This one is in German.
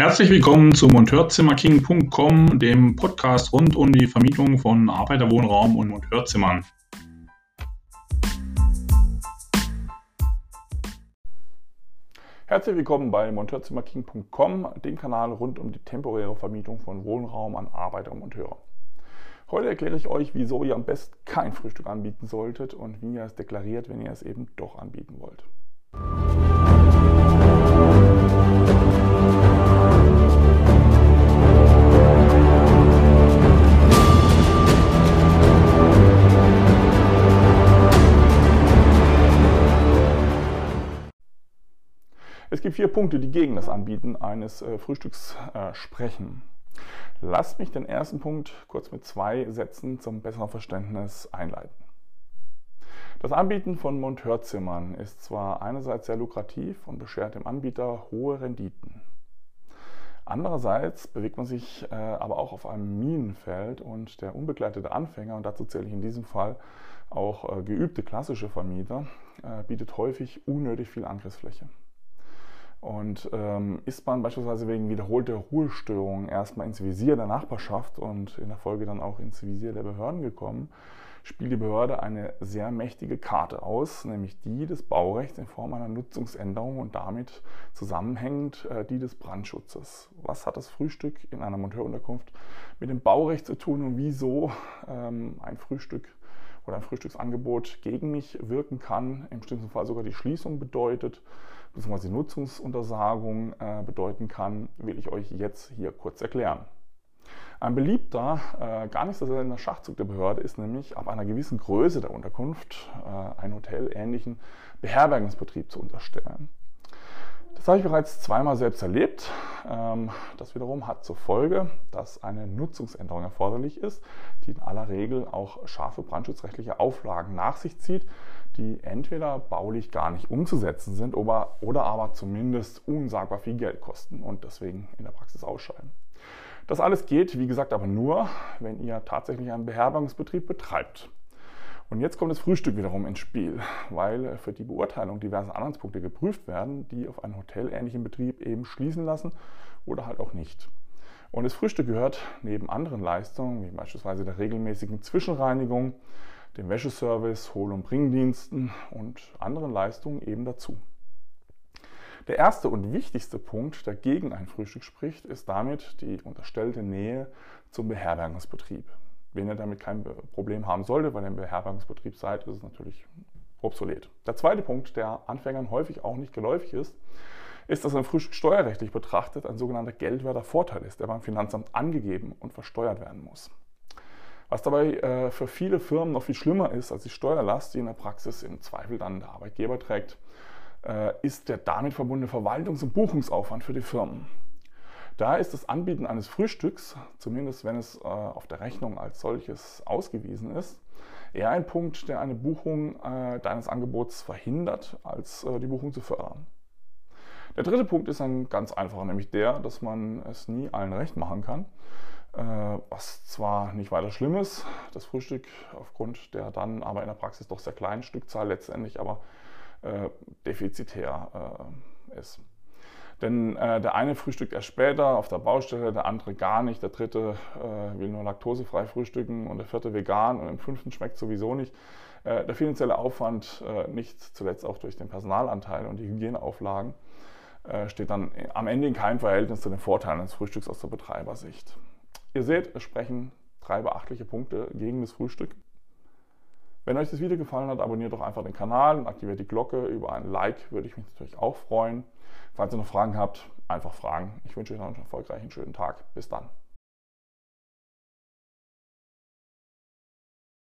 Herzlich willkommen zu Monteurzimmerking.com, dem Podcast rund um die Vermietung von Arbeiterwohnraum und Monteurzimmern. Herzlich willkommen bei Monteurzimmerking.com, dem Kanal rund um die temporäre Vermietung von Wohnraum an Arbeiter und Monteure. Heute erkläre ich euch, wieso ihr am besten kein Frühstück anbieten solltet und wie ihr es deklariert, wenn ihr es eben doch anbieten wollt. Es gibt vier Punkte, die gegen das Anbieten eines äh, Frühstücks äh, sprechen. Lasst mich den ersten Punkt kurz mit zwei Sätzen zum besseren Verständnis einleiten. Das Anbieten von Monteurzimmern ist zwar einerseits sehr lukrativ und beschert dem Anbieter hohe Renditen. Andererseits bewegt man sich äh, aber auch auf einem Minenfeld und der unbegleitete Anfänger, und dazu zähle ich in diesem Fall auch äh, geübte klassische Vermieter, äh, bietet häufig unnötig viel Angriffsfläche. Und ähm, ist man beispielsweise wegen wiederholter Ruhestörungen erstmal ins Visier der Nachbarschaft und in der Folge dann auch ins Visier der Behörden gekommen, spielt die Behörde eine sehr mächtige Karte aus, nämlich die des Baurechts in Form einer Nutzungsänderung und damit zusammenhängend äh, die des Brandschutzes. Was hat das Frühstück in einer Monteurunterkunft mit dem Baurecht zu tun und wieso ähm, ein Frühstück oder ein Frühstücksangebot gegen mich wirken kann, im schlimmsten Fall sogar die Schließung bedeutet bzw. Nutzungsuntersagung äh, bedeuten kann, will ich euch jetzt hier kurz erklären. Ein beliebter, äh, gar nicht so seltener Schachzug der Behörde ist nämlich, ab einer gewissen Größe der Unterkunft äh, einen hotelähnlichen Beherbergungsbetrieb zu unterstellen. Das habe ich bereits zweimal selbst erlebt. Ähm, das wiederum hat zur Folge, dass eine Nutzungsänderung erforderlich ist, die in aller Regel auch scharfe brandschutzrechtliche Auflagen nach sich zieht, die entweder baulich gar nicht umzusetzen sind oder, oder aber zumindest unsagbar viel Geld kosten und deswegen in der Praxis ausscheiden. Das alles geht, wie gesagt, aber nur, wenn ihr tatsächlich einen Beherbergungsbetrieb betreibt. Und jetzt kommt das Frühstück wiederum ins Spiel, weil für die Beurteilung diverse Anhaltspunkte geprüft werden, die auf einen hotelähnlichen Betrieb eben schließen lassen oder halt auch nicht. Und das Frühstück gehört neben anderen Leistungen, wie beispielsweise der regelmäßigen Zwischenreinigung, dem Wäscheservice, Hol- und Bringdiensten und anderen Leistungen eben dazu. Der erste und wichtigste Punkt, der gegen ein Frühstück spricht, ist damit die unterstellte Nähe zum Beherbergungsbetrieb. Wenn ihr damit kein Problem haben solltet, weil ihr im Beherbergungsbetrieb seid, ist es natürlich obsolet. Der zweite Punkt, der Anfängern häufig auch nicht geläufig ist, ist, dass ein Frühstück steuerrechtlich betrachtet ein sogenannter geldwerter Vorteil ist, der beim Finanzamt angegeben und versteuert werden muss. Was dabei äh, für viele Firmen noch viel schlimmer ist als die Steuerlast, die in der Praxis im Zweifel dann der Arbeitgeber trägt, äh, ist der damit verbundene Verwaltungs- und Buchungsaufwand für die Firmen. Da ist das Anbieten eines Frühstücks, zumindest wenn es äh, auf der Rechnung als solches ausgewiesen ist, eher ein Punkt, der eine Buchung äh, deines Angebots verhindert, als äh, die Buchung zu fördern. Der dritte Punkt ist ein ganz einfacher, nämlich der, dass man es nie allen recht machen kann. Äh, was zwar nicht weiter schlimm ist, das Frühstück aufgrund der dann aber in der Praxis doch sehr kleinen Stückzahl letztendlich aber äh, defizitär äh, ist. Denn äh, der eine frühstückt erst später auf der Baustelle, der andere gar nicht, der dritte äh, will nur laktosefrei frühstücken und der vierte vegan und im fünften schmeckt sowieso nicht. Äh, der finanzielle Aufwand, äh, nicht zuletzt auch durch den Personalanteil und die Hygieneauflagen, äh, steht dann am Ende in keinem Verhältnis zu den Vorteilen des Frühstücks aus der Betreibersicht. Ihr seht, es sprechen drei beachtliche Punkte gegen das Frühstück. Wenn euch das Video gefallen hat, abonniert doch einfach den Kanal und aktiviert die Glocke. Über ein Like würde ich mich natürlich auch freuen. Falls ihr noch Fragen habt, einfach fragen. Ich wünsche euch noch einen erfolgreichen schönen Tag. Bis dann.